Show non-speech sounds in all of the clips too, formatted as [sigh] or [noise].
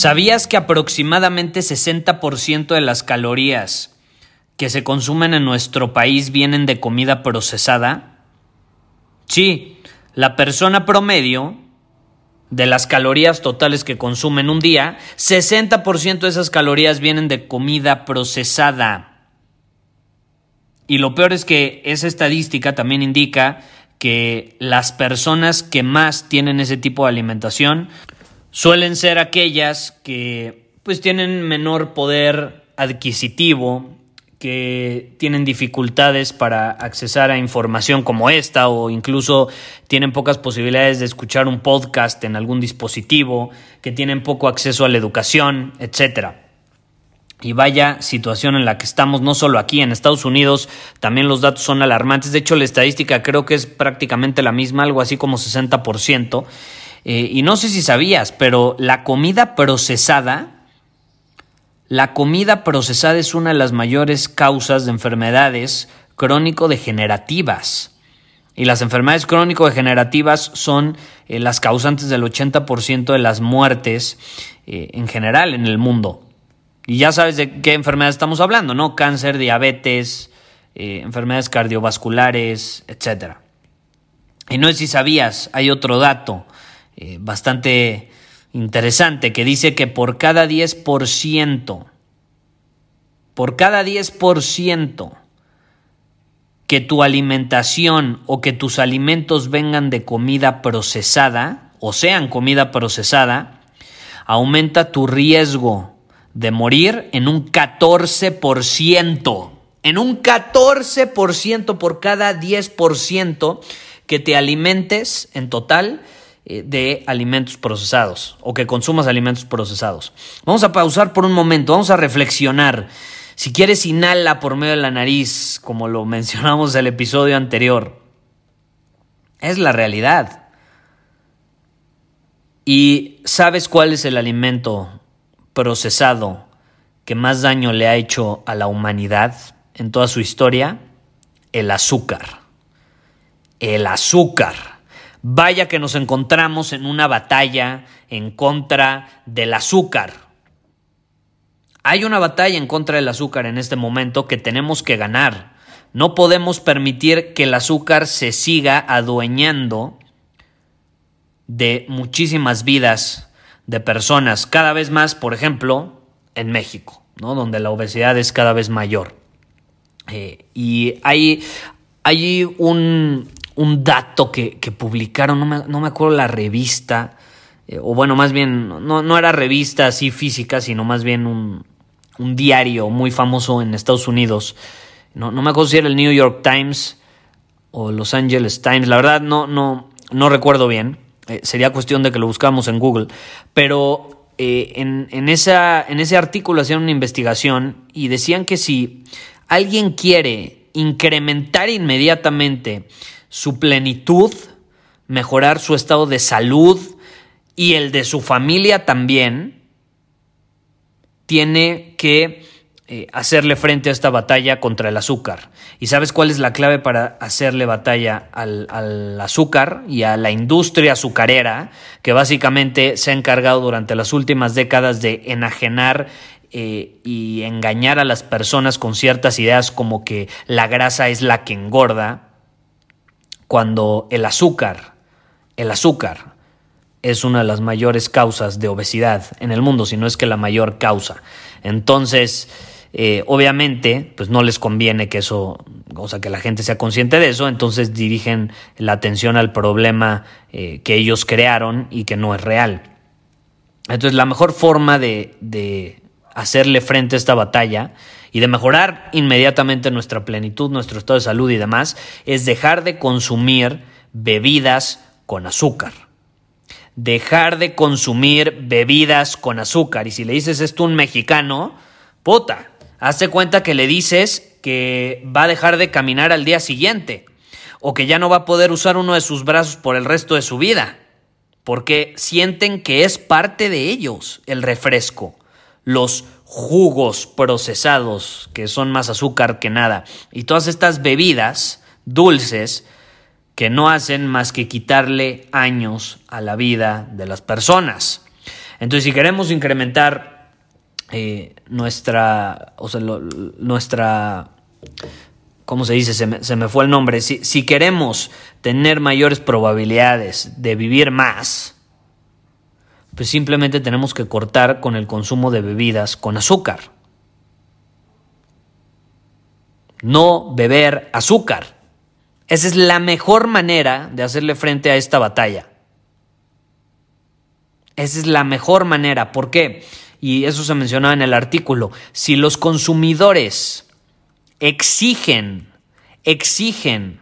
¿Sabías que aproximadamente 60% de las calorías que se consumen en nuestro país vienen de comida procesada? Sí, la persona promedio de las calorías totales que consume en un día, 60% de esas calorías vienen de comida procesada. Y lo peor es que esa estadística también indica que las personas que más tienen ese tipo de alimentación suelen ser aquellas que pues tienen menor poder adquisitivo, que tienen dificultades para accesar a información como esta o incluso tienen pocas posibilidades de escuchar un podcast en algún dispositivo, que tienen poco acceso a la educación, etc. Y vaya situación en la que estamos, no solo aquí en Estados Unidos, también los datos son alarmantes. De hecho, la estadística creo que es prácticamente la misma, algo así como 60%. Eh, y no sé si sabías, pero la comida procesada, la comida procesada es una de las mayores causas de enfermedades crónico-degenerativas. Y las enfermedades crónico-degenerativas son eh, las causantes del 80% de las muertes eh, en general en el mundo. Y ya sabes de qué enfermedades estamos hablando, ¿no? Cáncer, diabetes, enfermedades cardiovasculares, etc. Y no sé si sabías, hay otro dato bastante interesante que dice que por cada 10%, por cada 10% que tu alimentación o que tus alimentos vengan de comida procesada o sean comida procesada, aumenta tu riesgo de morir en un 14%. En un 14% por cada 10% que te alimentes en total eh, de alimentos procesados o que consumas alimentos procesados. Vamos a pausar por un momento, vamos a reflexionar. Si quieres, inhala por medio de la nariz, como lo [laughs] mencionamos en el episodio anterior. Es la realidad. ¿Y sabes cuál es el alimento procesado que más daño le ha hecho a la humanidad en toda su historia? El azúcar. El azúcar. Vaya que nos encontramos en una batalla en contra del azúcar. Hay una batalla en contra del azúcar en este momento que tenemos que ganar. No podemos permitir que el azúcar se siga adueñando de muchísimas vidas de personas, cada vez más, por ejemplo, en México, donde la obesidad es cada vez mayor. Eh, y hay, hay un, un dato que, publicaron, no me, no me, acuerdo la revista, eh, o bueno, más bien, no, no, era revista así física, sino más bien un, un diario muy famoso en Estados Unidos. No, no, me acuerdo si era el New York Times o Los Angeles Times, la verdad no, no, no recuerdo bien, eh, sería cuestión de que lo buscamos en Google, pero eh, en, en, esa, en ese artículo hacían una investigación y decían que si alguien quiere incrementar inmediatamente su plenitud, mejorar su estado de salud y el de su familia también, tiene que eh, hacerle frente a esta batalla contra el azúcar. ¿Y sabes cuál es la clave para hacerle batalla al, azúcar y a la industria azucarera, que básicamente se ha encargado durante las últimas décadas de enajenar eh, y engañar a las personas con ciertas ideas como que la grasa es la que engorda? Cuando el azúcar, el azúcar es una de las mayores causas de obesidad en el mundo, si no es que la mayor causa. Entonces, eh, obviamente, pues no les conviene que eso, o sea, que la gente sea consciente de eso, entonces dirigen la atención al problema eh, que ellos crearon y que no es real. Entonces, la mejor forma de, de hacerle frente a esta batalla y de mejorar inmediatamente nuestra plenitud, nuestro estado de salud y demás, es dejar de consumir bebidas con azúcar. Dejar de consumir bebidas con azúcar. Y si le dices esto a un mexicano, puta, Hazte cuenta que le dices que va a dejar de caminar al día siguiente o que ya no va a poder usar uno de sus brazos por el resto de su vida, porque sienten que es parte de ellos el refresco, los jugos procesados que son más azúcar que nada y todas estas bebidas dulces que no hacen más que quitarle años a la vida de las personas. Entonces, si queremos incrementar eh, nuestra, o sea, nuestra, ¿cómo se dice? Se me, se me fue el nombre. Si, si, queremos tener mayores probabilidades de vivir más, pues simplemente tenemos que cortar con el consumo de bebidas con azúcar. No beber azúcar. Esa es la mejor manera de hacerle frente a esta batalla. Esa es la mejor manera. ¿Por qué? y eso se mencionaba en el artículo, si los consumidores exigen, exigen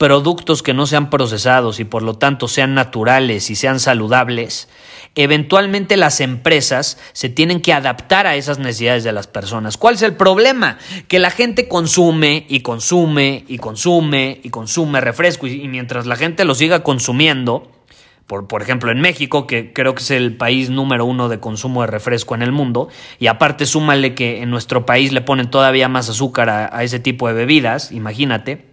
productos que no sean procesados y por lo tanto sean naturales y sean saludables, eventualmente las empresas se tienen que adaptar a esas necesidades de las personas. ¿Cuál es el problema? Que la gente consume y consume y consume y consume refresco y, mientras la gente lo siga consumiendo, por, ejemplo, en México, que creo que es el país número uno de consumo de refresco en el mundo, y aparte súmale que en nuestro país le ponen todavía más azúcar a, ese tipo de bebidas, imagínate,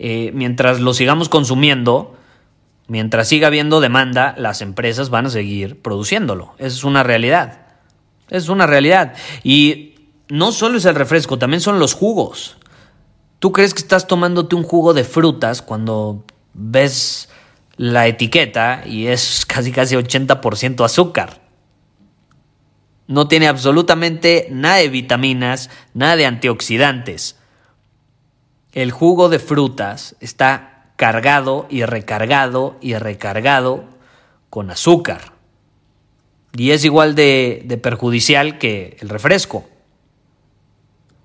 eh, mientras lo sigamos consumiendo, mientras siga habiendo demanda, las empresas van a seguir produciéndolo. Esa es una realidad. Es una realidad. Y no solo es el refresco, también son los jugos. ¿Tú crees que estás tomándote un jugo de frutas cuando ves la etiqueta y es [laughs] casi casi 80% azúcar. No tiene absolutamente nada de vitaminas, nada de antioxidantes. El jugo de frutas está cargado y recargado y recargado con azúcar. Y es igual de, perjudicial que el refresco.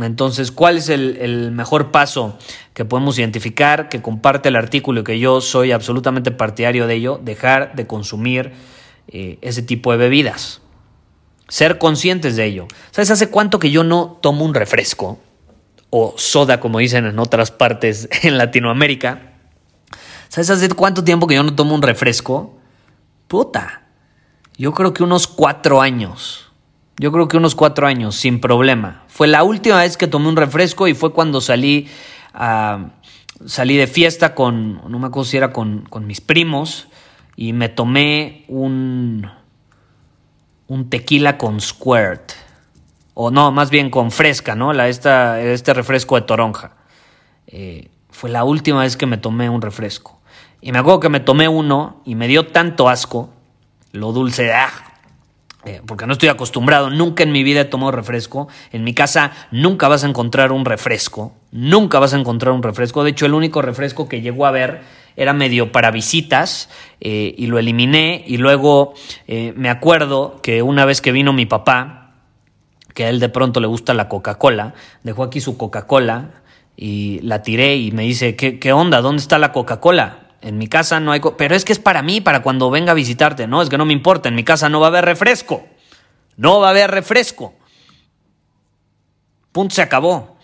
Entonces, ¿cuál es el, mejor paso que podemos identificar? Que comparte el artículo y que yo soy absolutamente partidario de ello, dejar de consumir eh, ese tipo de bebidas. Ser conscientes de ello. ¿Sabes hace cuánto que yo no tomo un refresco? O soda, como dicen en otras partes [laughs] en Latinoamérica. ¿Sabes hace cuánto tiempo que yo no tomo un refresco? Puta. Yo creo que unos cuatro años. Yo creo que unos cuatro años, sin problema. Fue la última vez que tomé un refresco y fue cuando salí, salí de fiesta con, no me acuerdo si era con, con mis primos, y me tomé un, un tequila con squirt. O no, más bien con fresca, ¿no? La, esta, este refresco de toronja. Eh, fue la última vez que me tomé un refresco. Y me acuerdo que me tomé uno y me dio tanto asco, lo dulce, ¡ah! Eh, porque no estoy acostumbrado, nunca en mi vida he tomado refresco. En mi casa nunca vas a encontrar un refresco, nunca vas a encontrar un refresco. De hecho, el único refresco que llegó a ver era medio para visitas eh, y lo eliminé. Y luego me acuerdo que una vez que vino mi papá, que a él de pronto le gusta la Coca-Cola, dejó aquí su Coca-Cola y la tiré y me dice, ¿qué, qué onda? ¿Dónde está la Coca-Cola? En mi casa no hay... Pero es que es para mí, para cuando venga a visitarte. No, es que no me importa. En mi casa no va a haber refresco. No va a haber refresco. Punto, se acabó.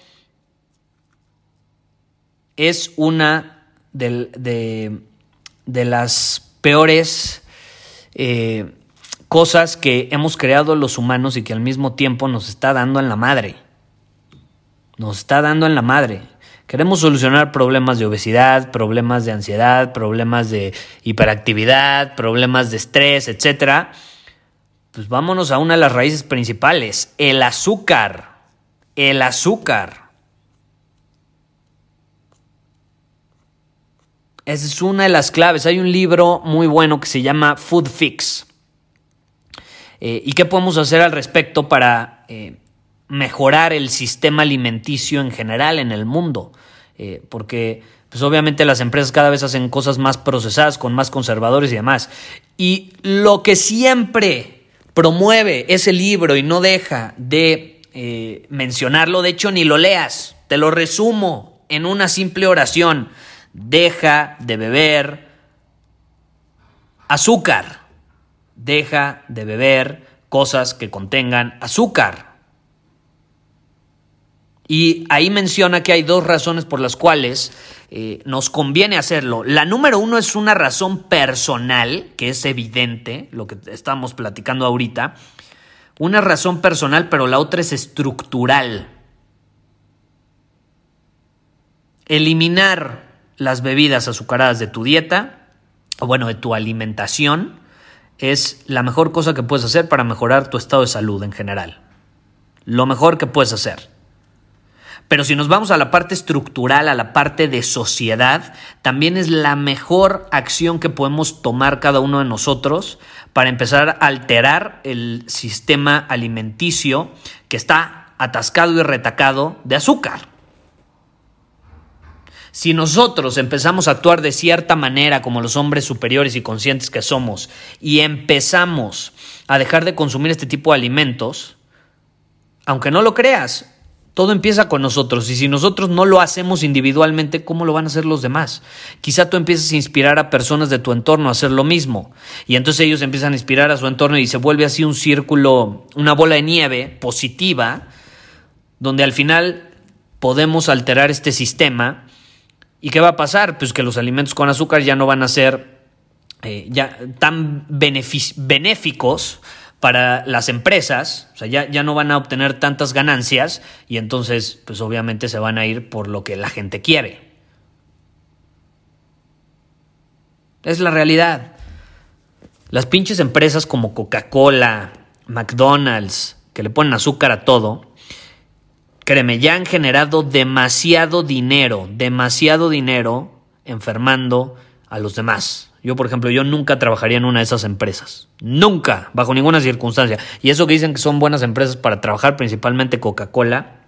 Es una de, de, las peores eh, cosas que hemos creado los humanos y que al mismo tiempo nos está dando en la madre. Nos está dando en la madre. Queremos solucionar problemas de obesidad, problemas de ansiedad, problemas de hiperactividad, problemas de estrés, etc. Pues vámonos a una de las raíces principales, el azúcar. El azúcar. Esa es una de las claves. Hay un libro muy bueno que se llama Food Fix. Eh, ¿Y qué podemos hacer al respecto para eh, mejorar el sistema alimenticio en general en el mundo. Eh, porque pues obviamente las empresas cada vez hacen cosas más procesadas, con más conservadores y demás. Y lo que siempre promueve ese libro y no deja de mencionarlo, de hecho ni lo leas, te lo resumo en una simple oración, deja de beber azúcar, deja de beber cosas que contengan azúcar. Y ahí menciona que hay dos razones por las cuales eh, nos conviene hacerlo. La número uno es una razón personal, que es evidente, lo que estamos platicando ahorita. Una razón personal, pero la otra es estructural. Eliminar las bebidas azucaradas de tu dieta, o bueno, de tu alimentación, es la mejor cosa que puedes hacer para mejorar tu estado de salud en general. Lo mejor que puedes hacer. Pero si nos vamos a la parte estructural, a la parte de sociedad, también es la mejor acción que podemos tomar cada uno de nosotros para empezar a alterar el sistema alimenticio que está atascado y retacado de azúcar. Si nosotros empezamos a actuar de cierta manera como los hombres superiores y conscientes que somos y empezamos a dejar de consumir este tipo de alimentos, aunque no lo creas, todo empieza con nosotros y si nosotros no lo hacemos individualmente, ¿cómo lo van a hacer los demás? Quizá tú empieces a inspirar a personas de tu entorno a hacer lo mismo y entonces ellos empiezan a inspirar a su entorno y se vuelve así un círculo, una bola de nieve positiva, donde al final podemos alterar este sistema. ¿Y qué va a pasar? Pues que los alimentos con azúcar ya no van a ser eh, ya tan benéficos para las empresas, o sea, ya, ya, no van a obtener tantas ganancias y entonces, pues obviamente se van a ir por lo que la gente quiere. Es la realidad. Las pinches empresas como Coca-Cola, McDonald's, que le ponen azúcar a todo, créeme, ya han generado demasiado dinero, demasiado dinero enfermando a los demás. Yo, por ejemplo, yo nunca trabajaría en una de esas empresas. Nunca, bajo ninguna circunstancia. Y eso que dicen que son buenas empresas para trabajar, principalmente Coca-Cola,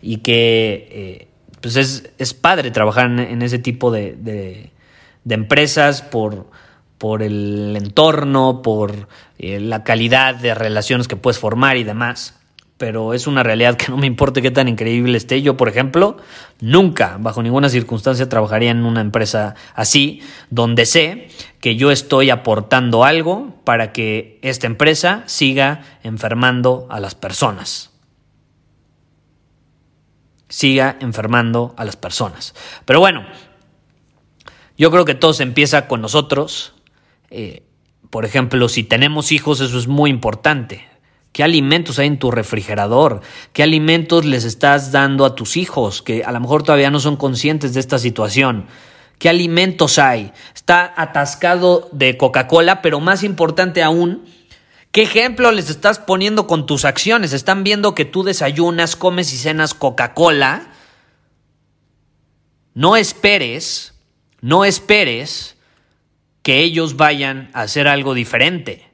y que eh, pues es, padre trabajar en, ese tipo de, empresas por, por, el entorno, por eh, la calidad de relaciones que puedes formar y demás pero es una realidad que no me importe qué tan increíble esté. Yo, por ejemplo, nunca, bajo ninguna circunstancia, trabajaría en una empresa así, donde sé que yo estoy aportando algo para que esta empresa siga enfermando a las personas. Siga enfermando a las personas. Pero bueno, yo creo que todo se empieza con nosotros. Eh, por ejemplo, si tenemos hijos, eso es muy importante ¿Qué alimentos hay en tu refrigerador? ¿Qué alimentos les estás dando a tus hijos que a lo mejor todavía no son conscientes de esta situación? ¿Qué alimentos hay? Está atascado de Coca-Cola, pero más importante aún, ¿qué ejemplo les estás poniendo con tus acciones? Están viendo que tú desayunas, comes y cenas Coca-Cola. No esperes, no esperes que ellos vayan a hacer algo diferente.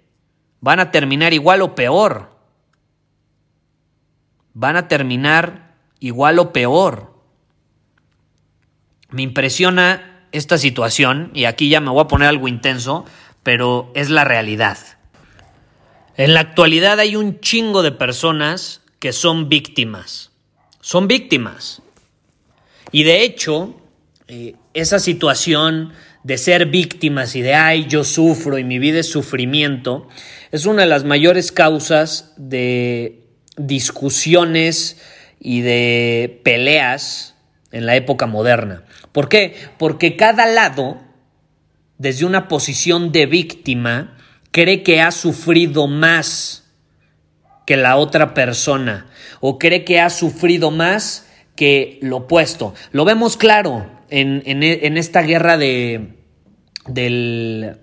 Van a terminar igual o peor van a terminar igual o peor. Me impresiona esta situación, y aquí ya me voy a poner algo intenso, pero es la realidad. En la actualidad hay un chingo de personas que son víctimas. Son víctimas. Y de hecho, eh, esa situación de ser víctimas y de, ay, yo sufro y mi vida es sufrimiento, es una de las mayores causas de discusiones y de peleas en la época moderna. ¿Por qué? Porque cada lado, desde una posición de víctima, cree que ha sufrido más que la otra persona o cree que ha sufrido más que lo opuesto. Lo vemos claro en, esta guerra de, del,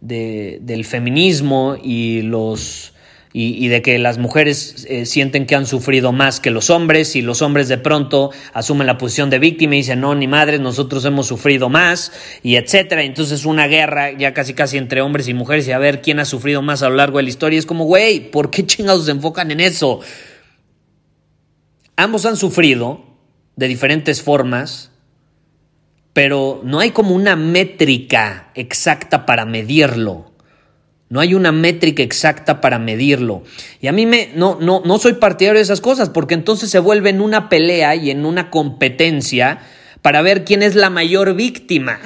del feminismo y los y, de que las mujeres eh, sienten que han sufrido más que los hombres y los hombres de pronto asumen la posición de víctima y dicen, no, ni madres, nosotros hemos sufrido más y etcétera. Entonces una guerra ya casi casi entre hombres y mujeres y a ver quién ha sufrido más a lo largo de la historia. es como, güey, ¿por qué chingados se enfocan en eso? Ambos han sufrido de diferentes formas, pero no hay como una métrica exacta para medirlo. No hay una métrica exacta para medirlo. Y a mí me, no, no, no soy partidario de esas cosas, porque entonces se vuelve en una pelea y en una competencia para ver quién es la mayor víctima.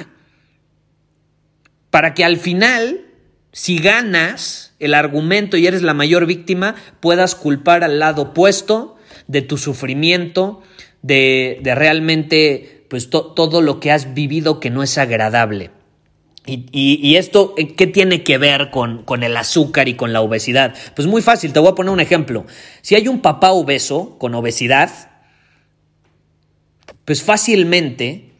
Para que al final, si ganas el argumento y eres la mayor víctima, puedas culpar al lado opuesto de tu sufrimiento, de, realmente pues todo lo que has vivido que no es agradable. Y, esto, eh, ¿qué tiene que ver con, con, el azúcar y con la obesidad? Pues muy fácil, te voy a poner un ejemplo. Si hay un papá obeso con obesidad, pues fácilmente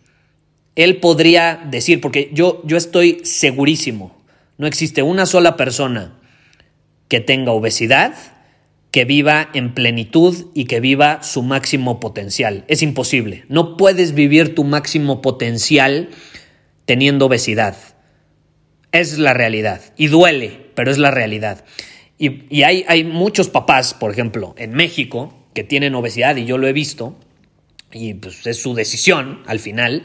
él podría decir, porque yo, yo estoy segurísimo, no existe una sola persona que tenga obesidad que viva en plenitud y que viva su máximo potencial. Es imposible. No puedes vivir tu máximo potencial teniendo obesidad. Es la realidad. Y duele, pero es la realidad. Y, hay, hay, muchos papás, por ejemplo, en México, que tienen obesidad, y yo lo he visto, y pues es su decisión al final,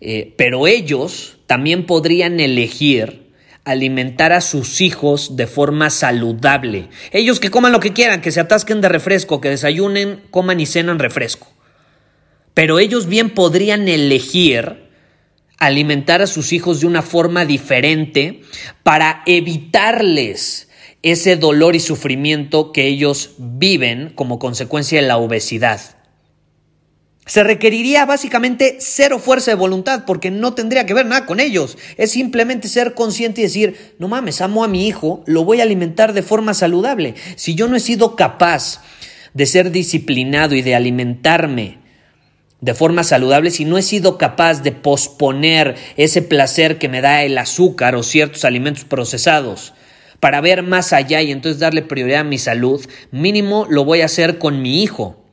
eh, pero ellos también podrían elegir alimentar a sus hijos de forma saludable. Ellos que coman lo que quieran, que se atasquen de refresco, que desayunen, coman y cenan refresco. Pero ellos bien podrían elegir alimentar a sus hijos de una forma diferente para evitarles ese dolor y sufrimiento que ellos viven como consecuencia de la obesidad. Se requeriría básicamente cero fuerza de voluntad porque no tendría que ver nada con ellos. Es simplemente ser consciente y decir, no mames, amo a mi hijo, lo voy a alimentar de forma saludable. Si yo no he sido capaz de ser disciplinado y de alimentarme de forma saludable, si no he sido capaz de posponer ese placer que me da el azúcar o ciertos alimentos procesados para ver más allá y entonces darle prioridad a mi salud, mínimo lo voy a hacer con mi hijo.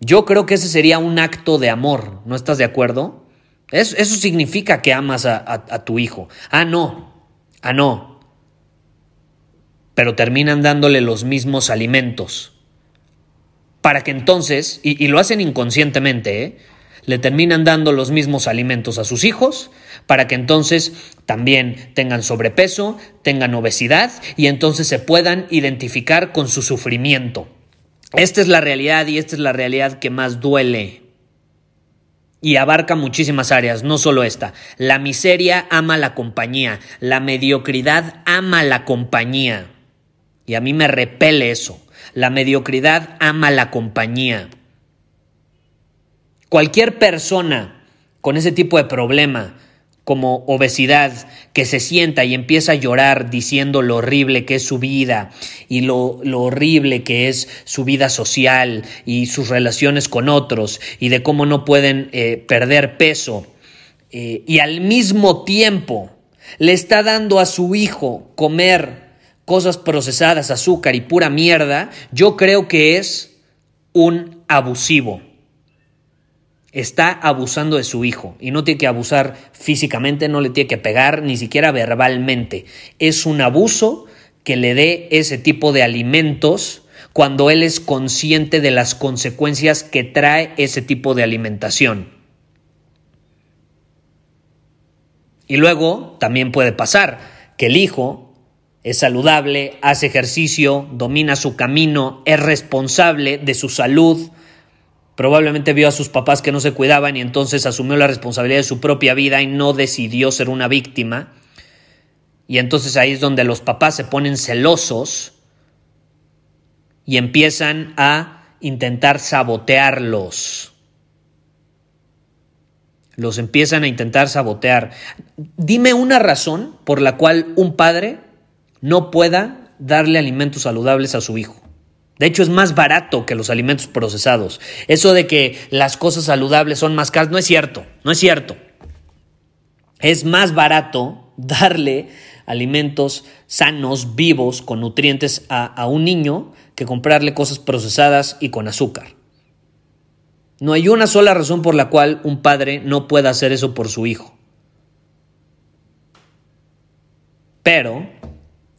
Yo creo que ese sería un acto de amor, ¿no estás de acuerdo? Eso, eso significa que amas a, tu hijo. Ah, no, ah, no. Pero terminan dándole los mismos alimentos. Para que entonces, y, lo hacen inconscientemente, ¿eh? le terminan dando los mismos alimentos a sus hijos para que entonces también tengan sobrepeso, tengan obesidad y entonces se puedan identificar con su sufrimiento. Esta es la realidad y esta es la realidad que más duele. Y abarca muchísimas áreas, no solo esta. La miseria ama la compañía, la mediocridad ama la compañía. Y a mí me repele eso. La mediocridad ama la compañía. Cualquier persona con ese tipo de problema como obesidad, que se sienta y empieza a llorar diciendo lo horrible que es su vida y lo, horrible que es su vida social y sus relaciones con otros y de cómo no pueden eh, perder peso eh, y al mismo tiempo le está dando a su hijo comer cosas procesadas, azúcar y pura mierda, yo creo que es un abusivo está abusando de su hijo y no tiene que abusar físicamente, no le tiene que pegar ni siquiera verbalmente. Es un abuso que le dé ese tipo de alimentos cuando él es consciente de las consecuencias que trae ese tipo de alimentación. Y luego también puede pasar que el hijo es saludable, hace ejercicio, domina su camino, es responsable de su salud, Probablemente vio a sus papás que no se cuidaban y entonces asumió la responsabilidad de su propia vida y no decidió ser una víctima. Y entonces ahí es donde los papás se ponen celosos y empiezan a intentar sabotearlos. Los empiezan a intentar sabotear. Dime una razón por la cual un padre no pueda darle alimentos saludables a su hijo. De hecho, es más barato que los alimentos procesados. Eso de que las cosas saludables son más caras, no es cierto, no es cierto. Es más barato darle alimentos sanos, vivos, con nutrientes a, un niño que comprarle cosas procesadas y con azúcar. No hay una sola razón por la cual un padre no pueda hacer eso por su hijo. Pero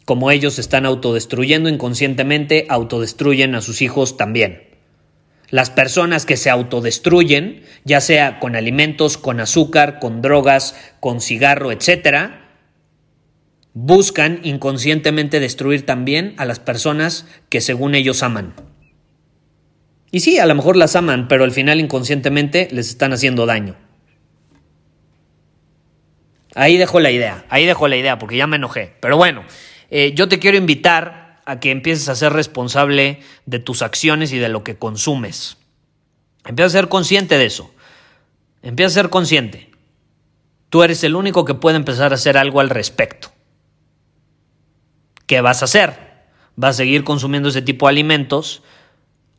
como ellos están autodestruyendo inconscientemente, autodestruyen a sus hijos también. Las personas que se autodestruyen, ya sea con alimentos, con azúcar, con drogas, con cigarro, etc., buscan inconscientemente destruir también a las personas que según ellos aman. Y sí, a lo mejor las aman, pero al final inconscientemente les están haciendo daño. Ahí dejo la idea, ahí dejo la idea porque ya me enojé. Pero bueno, eh, yo te quiero invitar a que empieces a ser responsable de tus acciones y de lo que consumes. Empieza a ser consciente de eso. Empieza a ser consciente. Tú eres el único que puede empezar a hacer algo al respecto. ¿Qué vas a hacer? ¿Vas a seguir consumiendo ese tipo de alimentos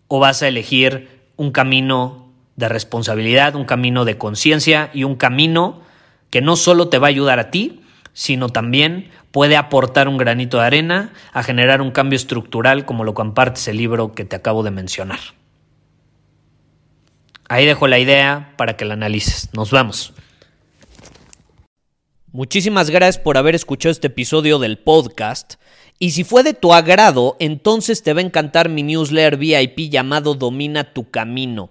o vas a elegir un camino de responsabilidad, un camino de conciencia y un camino que no solo te va a ayudar a ti, sino también puede aportar un granito de arena a generar un cambio estructural como lo compartes el libro que te acabo de mencionar. Ahí dejo la idea para que la analices. Nos vemos. Muchísimas gracias por haber escuchado este episodio del podcast. Y si fue de tu agrado, entonces te va a encantar mi newsletter VIP llamado Domina tu Camino.